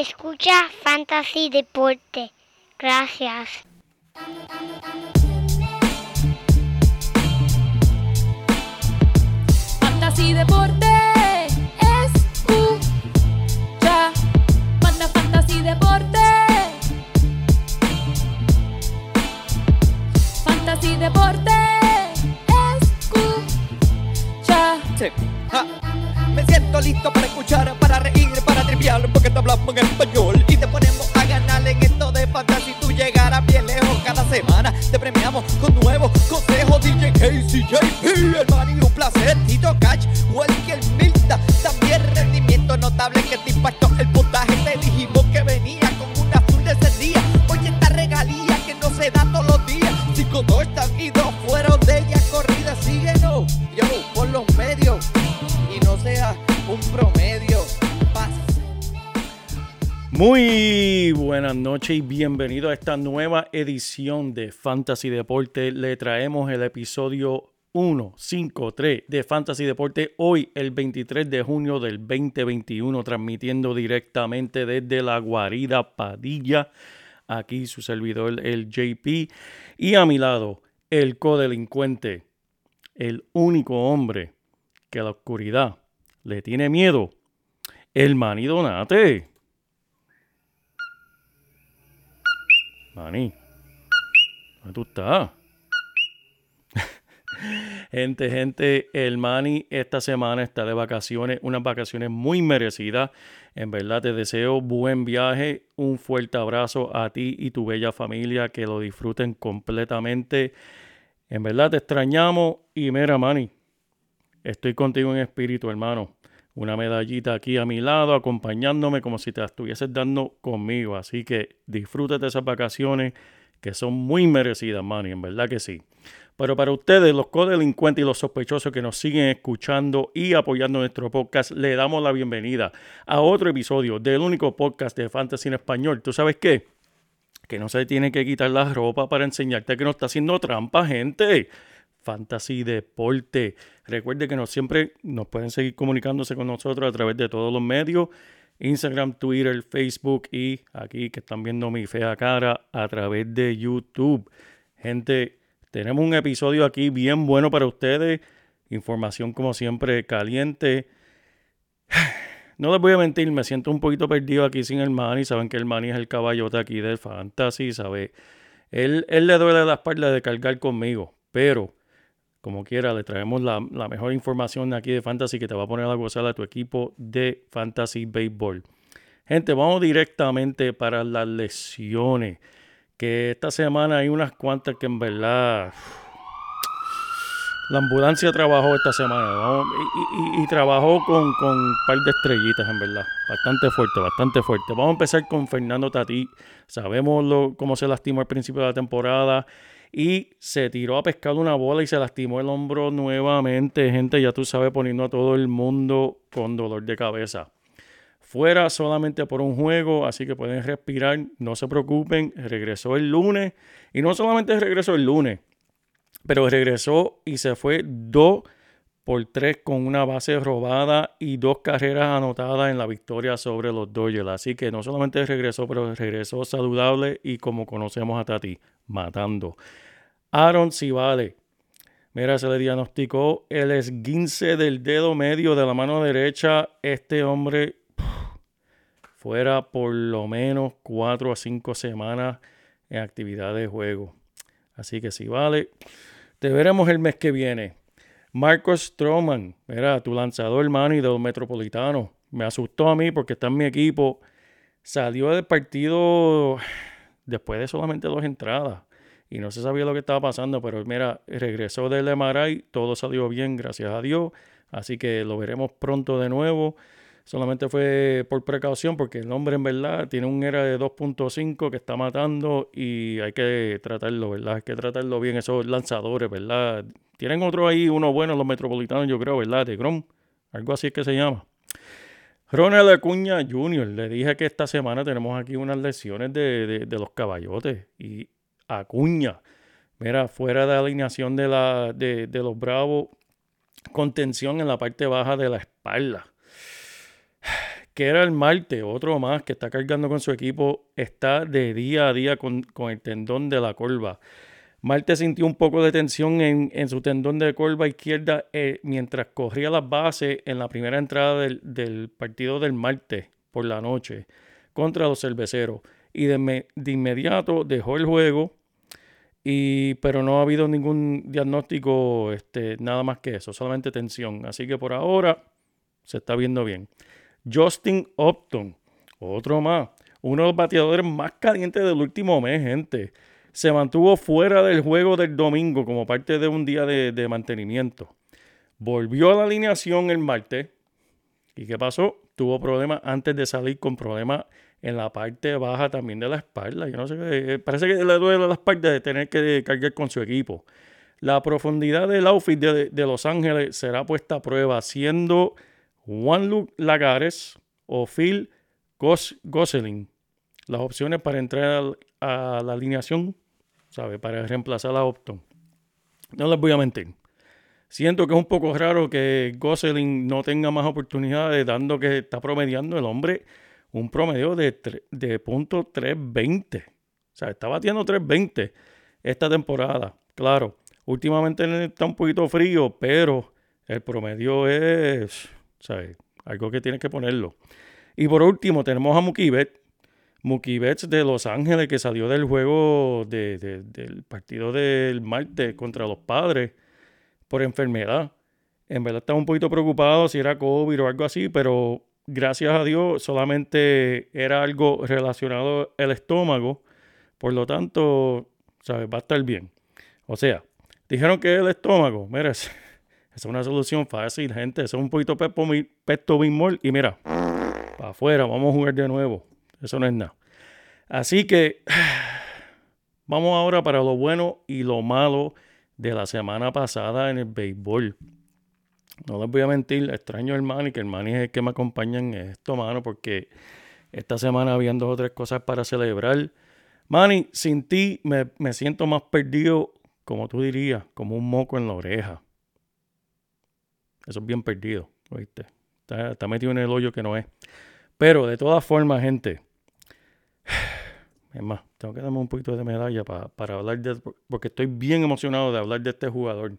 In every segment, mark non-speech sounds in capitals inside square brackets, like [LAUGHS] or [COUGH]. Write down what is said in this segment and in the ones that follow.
Escucha Fantasy Deporte. Gracias. Fantasy Deporte. Escucha. Manda Fantasy Deporte. Fantasy Deporte. Escucha. Sí. Ja. Me siento listo para escuchar, para reír, para porque te hablamos en español y te ponemos a ganar en esto de fantasy. Tú llegarás bien lejos cada semana. Te premiamos con nuevos consejos. DJ Casey, JP, el man y un placer. Tito Cash, Muy buenas noches y bienvenido a esta nueva edición de Fantasy Deporte. Le traemos el episodio 153 de Fantasy Deporte hoy, el 23 de junio del 2021, transmitiendo directamente desde la guarida Padilla. Aquí su servidor, el JP. Y a mi lado, el codelincuente, el único hombre que a la oscuridad le tiene miedo, el Mani Mani, ¿dónde tú estás? [LAUGHS] gente, gente, el Mani esta semana está de vacaciones, unas vacaciones muy merecidas. En verdad te deseo buen viaje, un fuerte abrazo a ti y tu bella familia, que lo disfruten completamente. En verdad te extrañamos y mira, Mani, estoy contigo en espíritu, hermano. Una medallita aquí a mi lado, acompañándome como si te estuvieses dando conmigo. Así que disfrútate esas vacaciones que son muy merecidas, Manny, en verdad que sí. Pero para ustedes, los codelincuentes y los sospechosos que nos siguen escuchando y apoyando nuestro podcast, le damos la bienvenida a otro episodio del único podcast de Fantasy en Español. ¿Tú sabes qué? Que no se tiene que quitar la ropa para enseñarte que no está haciendo trampa, gente. Fantasy Deporte. Recuerde que nos, siempre nos pueden seguir comunicándose con nosotros a través de todos los medios. Instagram, Twitter, Facebook y aquí que están viendo mi fea cara a través de YouTube. Gente, tenemos un episodio aquí bien bueno para ustedes. Información como siempre caliente. [SIGHS] No les voy a mentir, me siento un poquito perdido aquí sin el Manny. Saben que el Manny es el caballote aquí del Fantasy, ¿sabe? Él, él le duele la espalda de cargar conmigo, pero como quiera, le traemos la, mejor información aquí de Fantasy que te va a poner a gozar a tu equipo de Fantasy Baseball. Gente, vamos directamente para las lesiones. Que esta semana hay unas cuantas que en verdad... La ambulancia trabajó esta semana y, trabajó con, con, un par de estrellitas, en verdad. Bastante fuerte, bastante fuerte. Vamos a empezar con Fernando Tati. Sabemos lo, cómo se lastimó al principio de la temporada y se tiró a pescar una bola y se lastimó el hombro nuevamente. Gente, ya tú sabes, poniendo a todo el mundo con dolor de cabeza. Fuera solamente por un juego, así que pueden respirar, no se preocupen. Regresó el lunes y no solamente regresó el lunes, pero regresó y se fue 2 por 3 con una base robada y dos carreras anotadas en la victoria sobre los Dodgers. Así que no solamente regresó, pero regresó saludable y como conocemos a Tati, matando. Aaron Civale. Mira, se le diagnosticó el esguince del dedo medio de la mano derecha. Este hombre fuera por lo menos 4 a 5 semanas en actividad de juego. Así que Civale, te veremos el mes que viene. Marcos Stroman, mira, tu lanzador, Manny, de los Metropolitanos. Me asustó a mí porque está en mi equipo. Salió del partido después de solamente dos entradas. Y no se sabía lo que estaba pasando, pero mira, regresó del MRI, todo salió bien, gracias a Dios. Así que lo veremos pronto de nuevo. Solamente fue por precaución porque el hombre en verdad tiene un ERA de 2.5 que está matando y hay que tratarlo, ¿verdad? Hay que tratarlo bien esos lanzadores, ¿verdad? Tienen otro ahí, uno bueno, los metropolitanos, yo creo, ¿verdad? De Grom, algo así es que se llama. Ronald Acuña Jr., le dije que esta semana tenemos aquí unas lesiones de, de, los caballotes y Acuña, mira, fuera de alineación de, la, de, de los Bravos, con tensión en la parte baja de la espalda. Que era el Marte, otro más que está cargando con su equipo, está de día a día con, con el tendón de la corva. Marte sintió un poco de tensión en, en su tendón de curva izquierda eh, mientras corría las bases en la primera entrada del, del, partido del Marte por la noche contra los cerveceros. Y de, de, inmediato dejó el juego, y, pero no ha habido ningún diagnóstico, este, nada más que eso, solamente tensión. Así que por ahora se está viendo bien. Justin Upton, otro más, uno de los bateadores más calientes del último mes, gente se mantuvo fuera del juego del domingo como parte de un día de, mantenimiento. Volvió a la alineación el martes. ¿Y qué pasó? Tuvo problemas antes de salir con problemas en la parte baja también de la espalda. Yo no sé qué. Parece que le duele la espalda de tener que cargar con su equipo. La profundidad del outfit de, de Los Ángeles será puesta a prueba, siendo Juan Luke Lagares o Phil Gos Gosselin las opciones para entrar a la alineación, ¿sabe? Para reemplazar a Opton. No les voy a mentir. Siento que es un poco raro que Gosselin no tenga más oportunidades, dando que está promediando el hombre un promedio de, de punto 320. O sea, está batiendo 320 esta temporada. Claro, últimamente está un poquito frío, pero el promedio es, ¿sabes? Algo que tienes que ponerlo. Y por último, tenemos a Mukibet, Mookie Betts de Los Ángeles, que salió del juego de, del partido del martes contra los padres por enfermedad. En verdad estaba un poquito preocupado si era COVID o algo así, pero gracias a Dios solamente era algo relacionado al estómago. Por lo tanto, ¿sabes? Va a estar bien. O sea, dijeron que el estómago, mira, es, es una solución fácil, gente. Es un poquito pesto bimol y mira, para afuera, vamos a jugar de nuevo. Eso no es nada. Así que [SIGHS] vamos ahora para lo bueno y lo malo de la semana pasada en el béisbol. No les voy a mentir, extraño el Manny, que el Manny es el que me acompaña en esto, mano, porque esta semana habían dos o tres cosas para celebrar. Manny, sin ti me, me siento más perdido, como tú dirías, como un moco en la oreja. Eso es bien perdido, ¿oíste? Está, metido en el hoyo que no es. Pero de todas formas, gente, [SIGHS] es más, tengo que darme un poquito de medalla para, para hablar de... Porque estoy bien emocionado de hablar de este jugador.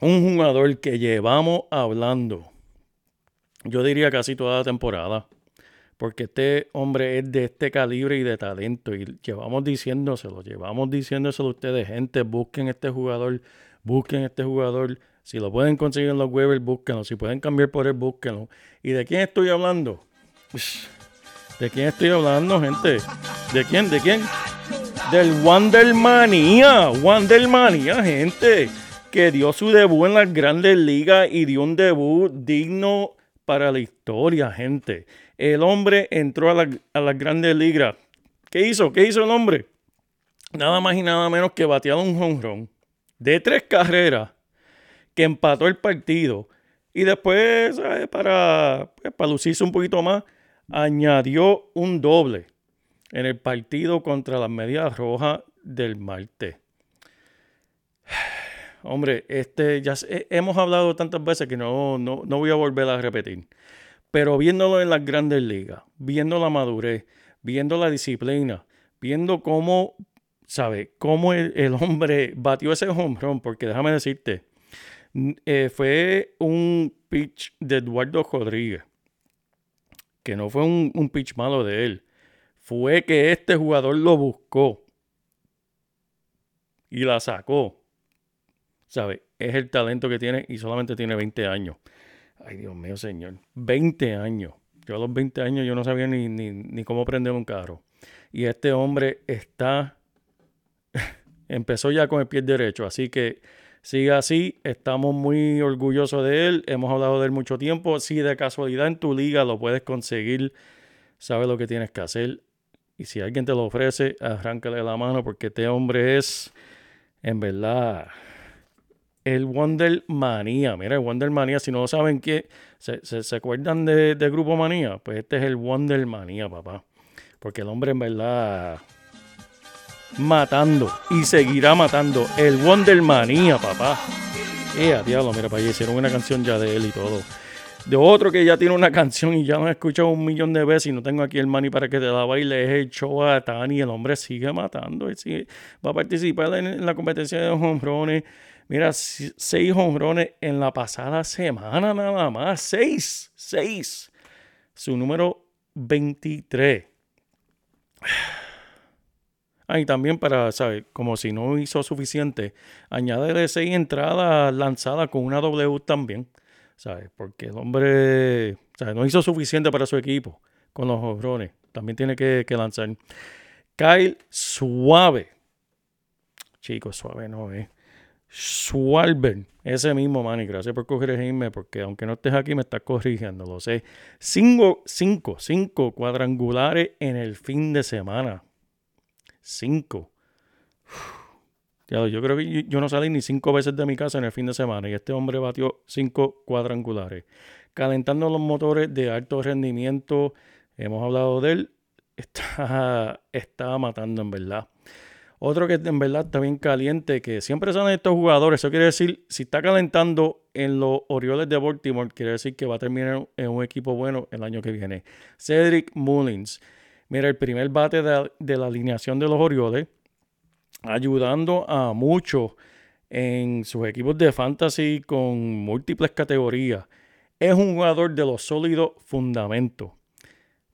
Un jugador que llevamos hablando, yo diría casi toda la temporada. Porque este hombre es de este calibre y de talento. Y llevamos diciéndoselo, llevamos diciéndoselo a ustedes, gente, busquen este jugador, busquen este jugador. Si lo pueden conseguir en los waivers, búsquenlo. Si pueden cambiar por él, búsquenlo. ¿Y de quién estoy hablando? ¿De quién estoy hablando, gente? ¿De quién? ¿De quién? Del Wandermanía. Wandermanía, gente. Que dio su debut en las grandes ligas y dio un debut digno para la historia, gente. El hombre entró a, la, las grandes ligas. ¿Qué hizo? ¿Qué hizo el hombre? Nada más y nada menos que bateado un jonrón de tres carreras que empató el partido. Y después. Para, pues, para lucirse un poquito más, añadió un doble en el partido contra las Medias Rojas del martes. [SIGHS] Hombre, este ya hemos hablado tantas veces que no, no, no, voy a volver a repetir. Pero viéndolo en las grandes ligas, viendo la madurez, viendo la disciplina, viendo cómo, ¿sabe? Cómo el, el hombre batió ese home run, porque déjame decirte, eh, fue un pitch de Eduardo Rodríguez que no fue un, un pitch malo de él, fue que este jugador lo buscó y la sacó. ¿Sabe? Es el talento que tiene y solamente tiene 20 años. Ay, Dios mío, señor. 20 años. Yo a los 20 años yo no sabía ni, ni, ni cómo prender un carro. Y este hombre está... Empezó ya con el pie derecho. Así que Sigue así, estamos muy orgullosos de él, hemos hablado de él mucho tiempo. Si de casualidad en tu liga lo puedes conseguir, sabes lo que tienes que hacer. Y si alguien te lo ofrece, arráncale la mano porque este hombre es, en verdad, el Wonder Manía. Mira, el Wonder Manía, si no saben qué, se, se, se acuerdan de, de, Grupo Manía, pues este es el Wonder Manía, papá. Porque el hombre en verdad matando y seguirá matando. El Wonder Manía, papá. Eh, diablo, mira, para hicieron una canción ya de él y todo. De otro que ya tiene una canción y ya me he escuchado un millón de veces y no tengo aquí el money para que te la baile, es el show a Tani. El hombre sigue matando. y sigue- va a participar en, la competencia de hombrones. Mira, seis hombrones en la pasada semana nada más. Seis, seis. Su número 23. Ah, y también para, ¿sabes? Como si no hizo suficiente, añádele seis entradas lanzadas con una W también, ¿sabes? Porque el hombre, ¿sabes? No hizo suficiente para su equipo con los jobrones. También tiene que, que lanzar. Kyle Suave. Chicos, suave no es. Schwalben, ese mismo, Manny. Gracias por corregirme, porque aunque no estés aquí, me estás corrigiendo, lo sé. Cinco, cinco, cinco cuadrangulares en el fin de semana. Cinco. [SIGHS] Yo creo que yo no salí ni cinco veces de mi casa en el fin de semana y este hombre batió cinco cuadrangulares. Calentando los motores de alto rendimiento, hemos hablado de él, [LAUGHS] está, está matando en verdad. Otro que en verdad está bien caliente, que siempre son estos jugadores. Eso quiere decir, si está calentando en los Orioles de Baltimore, quiere decir que va a terminar en un equipo bueno el año que viene. Cedric Mullins. Mira, el primer bate de, la alineación de los Orioles, ayudando a muchos en sus equipos de fantasy con múltiples categorías. Es un jugador de los sólidos fundamentos.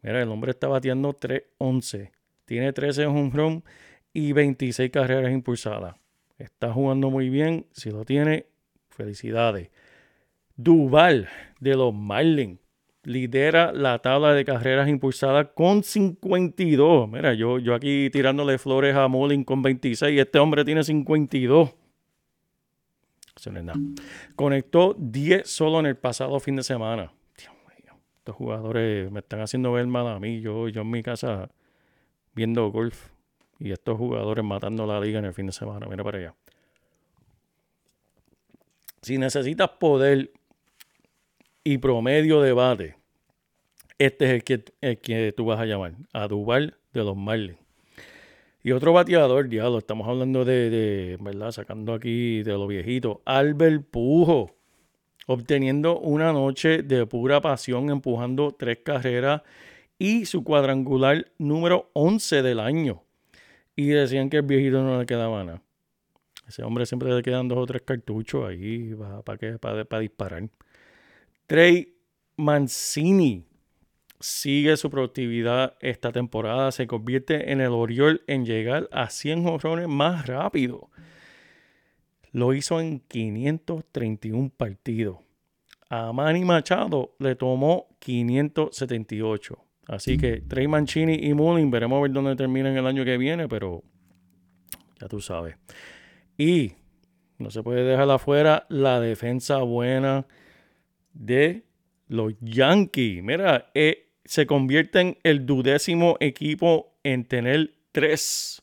Mira, el hombre está bateando 3-11. Tiene 13 home run y 26 carreras impulsadas. Está jugando muy bien. Si lo tiene, felicidades. Duval de los Marlins lidera la tabla de carreras impulsadas con 52. Mira, yo, yo aquí tirándole flores a Mullin con 26. Este hombre tiene 52. Eso no es nada. Conectó 10 solo en el pasado fin de semana. Estos jugadores me están haciendo ver mal a mí. Yo, yo en mi casa viendo golf y estos jugadores matando la liga en el fin de semana. Mira para allá. Si necesitas poder y promedio de bate, este es el que, el que tú vas a llamar. A de los Marlins. Y otro bateador, diablo, estamos hablando de, de, ¿verdad? Sacando aquí de lo viejito. Albert Pujo. Obteniendo una noche de pura pasión, empujando tres carreras y su cuadrangular número 11 del año. Y decían que el viejito no le quedaba nada. Ese hombre siempre le quedan dos o tres cartuchos ahí para para, para disparar. Trey Mancini sigue su productividad esta temporada. Se convierte en el Oriol en llegar a 100 jonrones más rápido. Lo hizo en 531 partidos. A Manny Machado le tomó 578. Así que Trey Mancini y Mullin veremos a ver dónde terminan el año que viene, pero ya tú sabes. Y no se puede dejar afuera la defensa buena de los Yankees. Mira, eh, se convierte en el dudécimo equipo en tener tres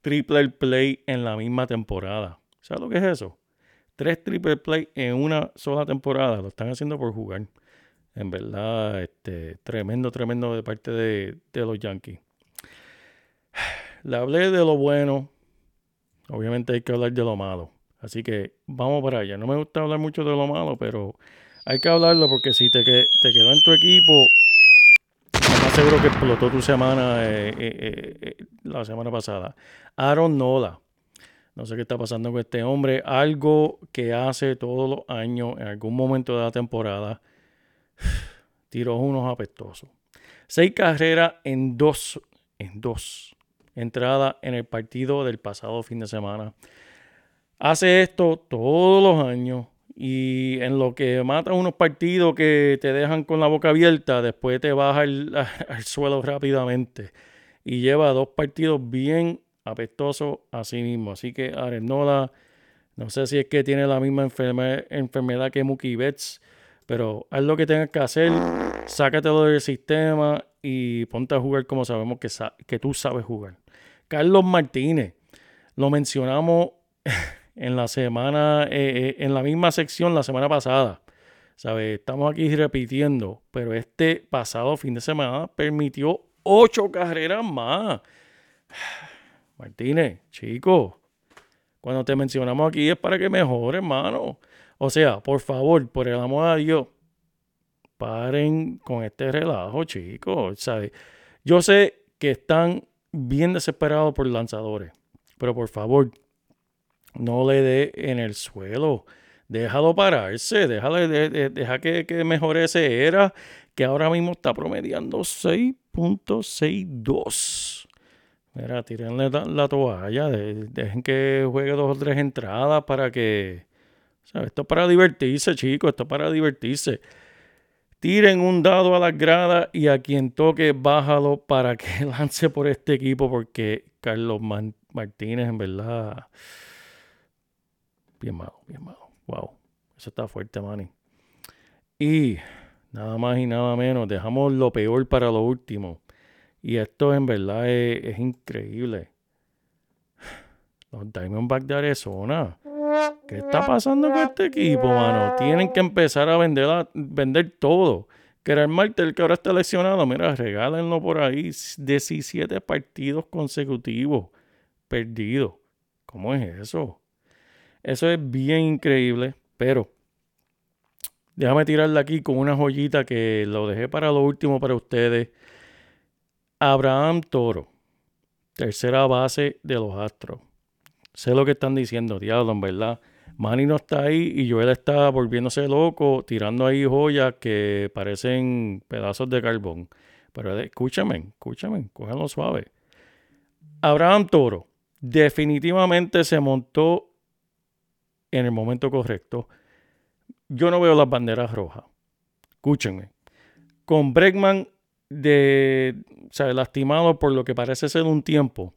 triple play en la misma temporada. ¿Sabes lo que es eso? Tres triple play en una sola temporada. Lo están haciendo por jugar. En verdad, este, tremendo, tremendo de parte de, de los Yankees. [SIGHS] Le hablé de lo bueno. Obviamente hay que hablar de lo malo. Así que vamos para allá. No me gusta hablar mucho de lo malo, pero hay que hablarlo porque si te, que, te quedó en tu equipo, más seguro que explotó tu semana eh, eh, eh, la semana pasada. Aaron Nola. No sé qué está pasando con este hombre. Algo que hace todos los años, en algún momento de la temporada, [SIGHS] tiró unos apestosos. Seis carreras en dos, en dos entradas en el partido del pasado fin de semana. Hace esto todos los años y en lo que mata unos partidos que te dejan con la boca abierta, después te baja [LAUGHS] al, suelo rápidamente. Y lleva dos partidos bien apestosos a sí mismo. Así que Arenola, no sé si es que tiene la misma enferme, enfermedad que Mookie Betts, pero haz lo que tengas que hacer, sácatelo del sistema y ponte a jugar como sabemos que, sa que tú sabes jugar. Carlos Martínez, lo mencionamos [LAUGHS] en la semana, eh, eh, en la misma sección la semana pasada. ¿Sabes? Estamos aquí repitiendo, pero este pasado fin de semana permitió ocho carreras más. [SIGHS] Martínez, chico, cuando te mencionamos aquí es para que mejores, hermano. O sea, por favor, por el amor a Dios, paren con este relajo, chicos. ¿sabes? Yo sé que están bien desesperados por lanzadores, pero por favor, no le dé en el suelo. Déjalo pararse, déjale, de- de- deja que, que mejore ese era, que ahora mismo está promediando 6.62. Mira, tírenle la, la toalla, de- dejen que juegue dos o tres entradas para que... ¿sabes? Esto es para divertirse, chicos, esto es para divertirse. Tiren un dado a las gradas y a quien toque, bájalo para que [LAUGHS] lance por este equipo, porque Carlos Martínez, en verdad, bien malo, bien malo. Wow, eso está fuerte, Manny. Y nada más y nada menos, dejamos lo peor para lo último. Y esto en verdad es, increíble. Los Diamondbacks de Arizona. ¿Qué está pasando con este equipo, mano? Tienen que empezar a vender, vender todo. Gerard Martel, que ahora está lesionado, mira, regálenlo por ahí. 17 partidos consecutivos perdidos. ¿Cómo es eso? Eso es bien increíble, pero déjame tirarle aquí con una joyita que lo dejé para lo último para ustedes. Abraham Toro, tercera base de los Astros. Sé lo que están diciendo, diablo, en verdad. Manny no está ahí y Joel está volviéndose loco, tirando ahí joyas que parecen pedazos de carbón. Pero de- escúchame, escúchame, cóganlo suave. Abraham Toro definitivamente se montó en el momento correcto. Yo no veo las banderas rojas. Escúchenme. Con Bregman de, o sea, lastimado por lo que parece ser un tiempo,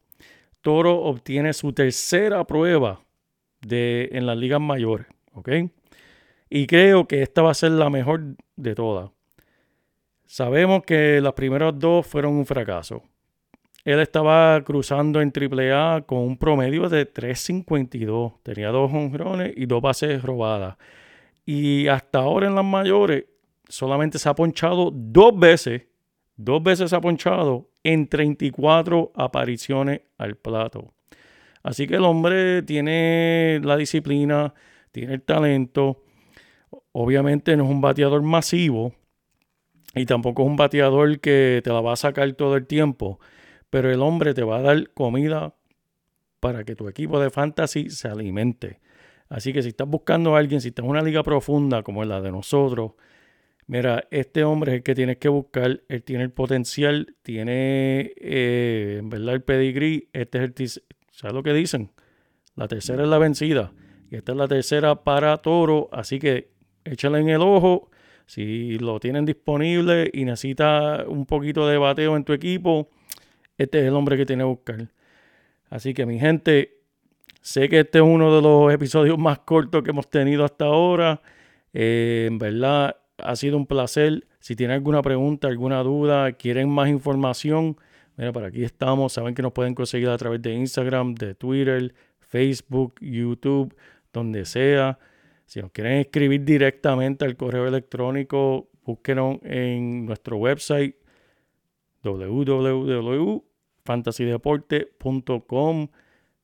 Toro obtiene su tercera prueba de, en las ligas mayores. Y creo que esta va a ser la mejor de todas. Sabemos que las primeras dos fueron un fracaso. Él estaba cruzando en AAA con un promedio de 3.52. Tenía dos honrones y dos bases robadas. Y hasta ahora en las mayores solamente se ha ponchado dos veces. Dos veces se ha ponchado en 34 apariciones al plato. Así que el hombre tiene la disciplina, tiene el talento. Obviamente no es un bateador masivo y tampoco es un bateador que te la va a sacar todo el tiempo. Pero el hombre te va a dar comida para que tu equipo de fantasy se alimente. Así que si estás buscando a alguien, si estás en una liga profunda como la de nosotros, mira, este hombre es el que tienes que buscar. Él tiene el potencial, tiene eh, en verdad el pedigrí. Este es el, ¿sabes lo que dicen? La tercera es la vencida. Y esta es la tercera para Toro. Así que échale en el ojo. Si lo tienen disponible y necesita un poquito de bateo en tu equipo, este es el hombre que tiene que buscar. Así que mi gente, sé que este es uno de los episodios más cortos que hemos tenido hasta ahora. Eh, en verdad ha sido un placer. Si tienen alguna pregunta, alguna duda, quieren más información, mira, por aquí estamos. Saben que nos pueden conseguir a través de Instagram, de Twitter, Facebook, YouTube, donde sea. Si nos quieren escribir directamente al correo electrónico, búsquenos en nuestro website www.fantasydeporte.com.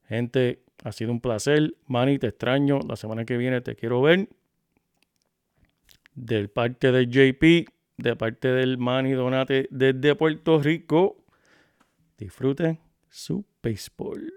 Gente, ha sido un placer. Manny, te extraño. La semana que viene te quiero ver. De parte del JP, de parte del Manny Donate desde Puerto Rico. Disfruten su béisbol.